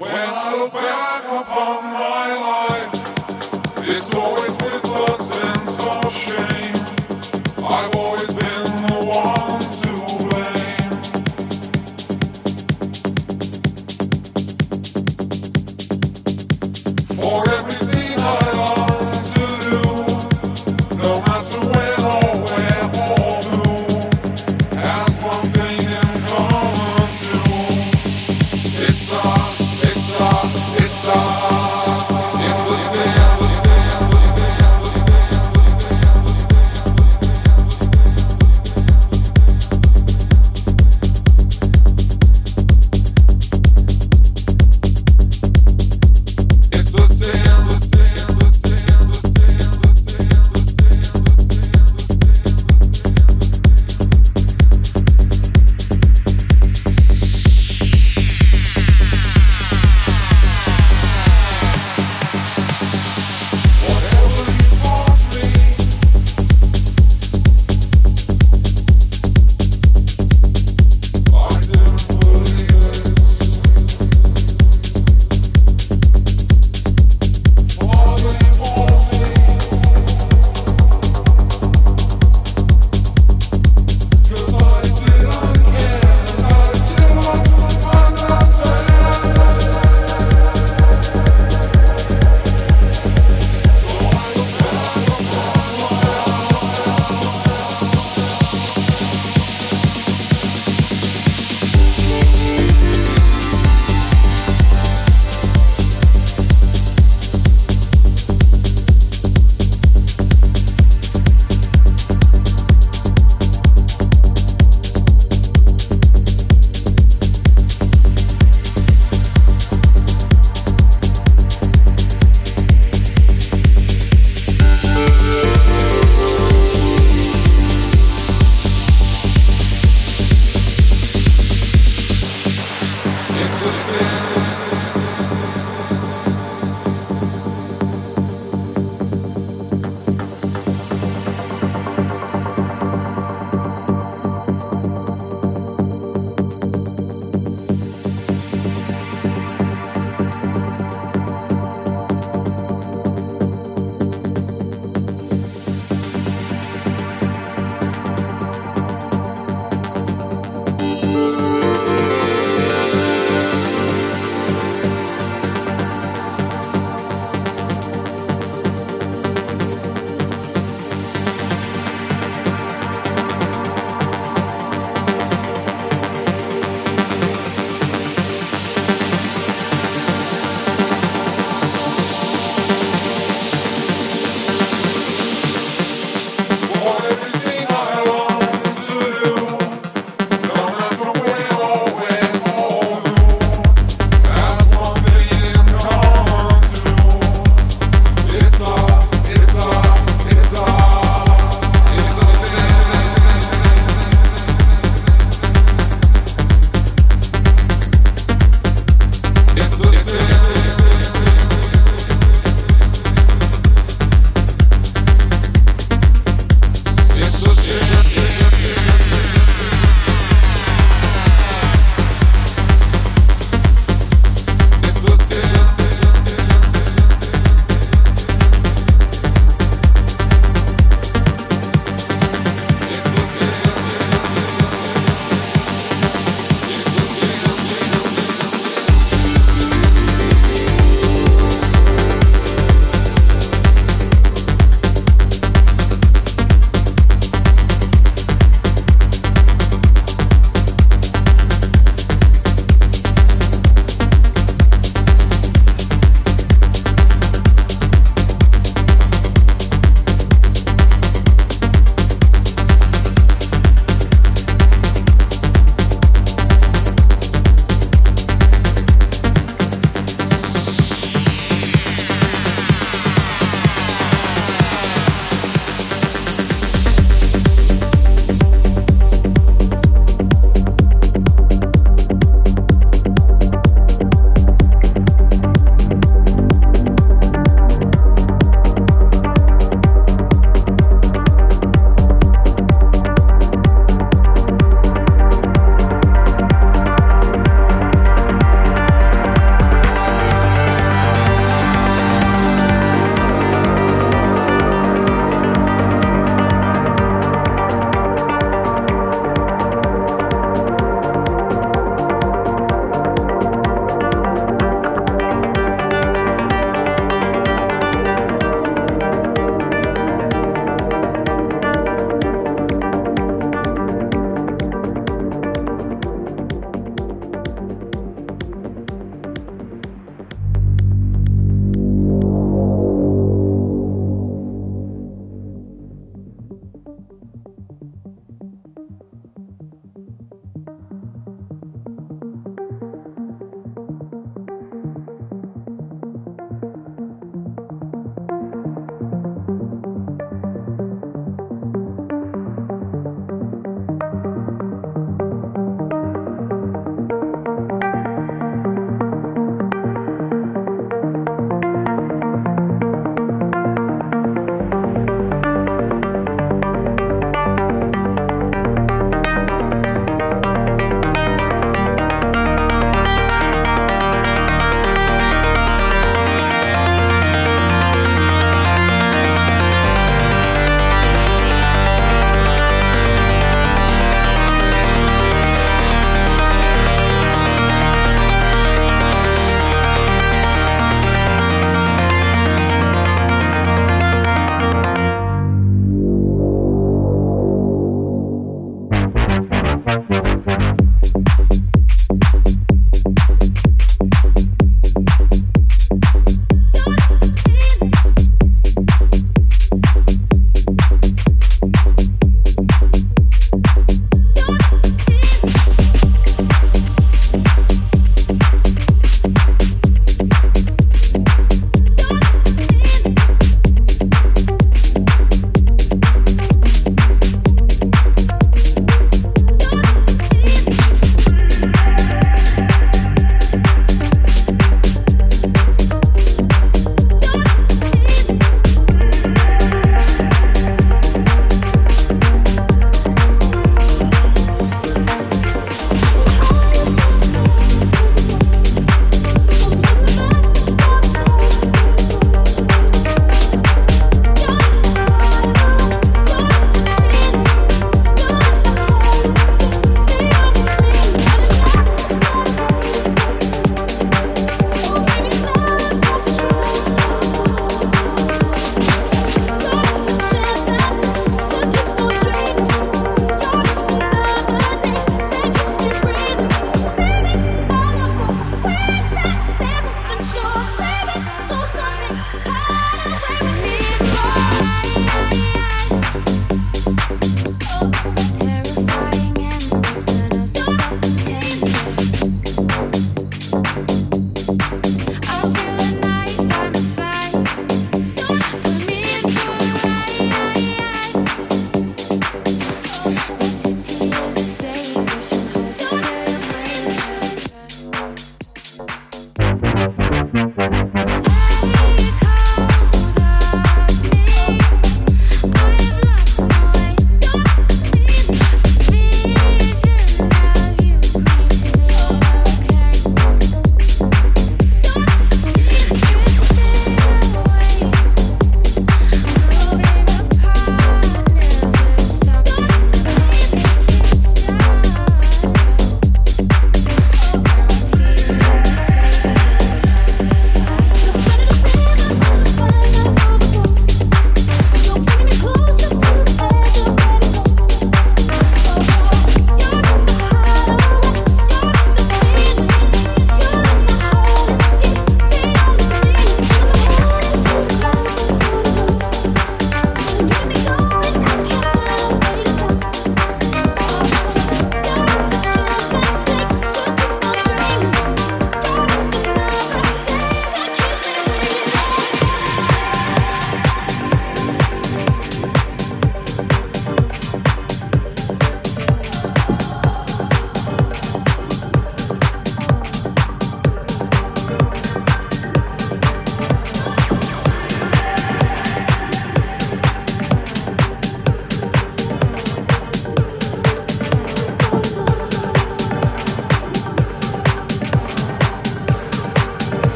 When I look back upon my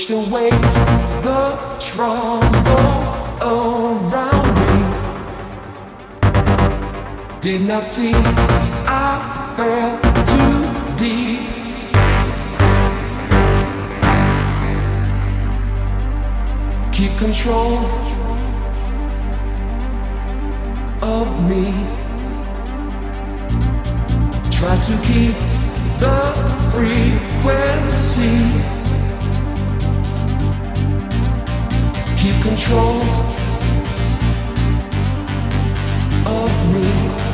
Pushed away the troubles around me. Did not see I fell too deep. keep control of me. Try to keep the frequency. Control of me.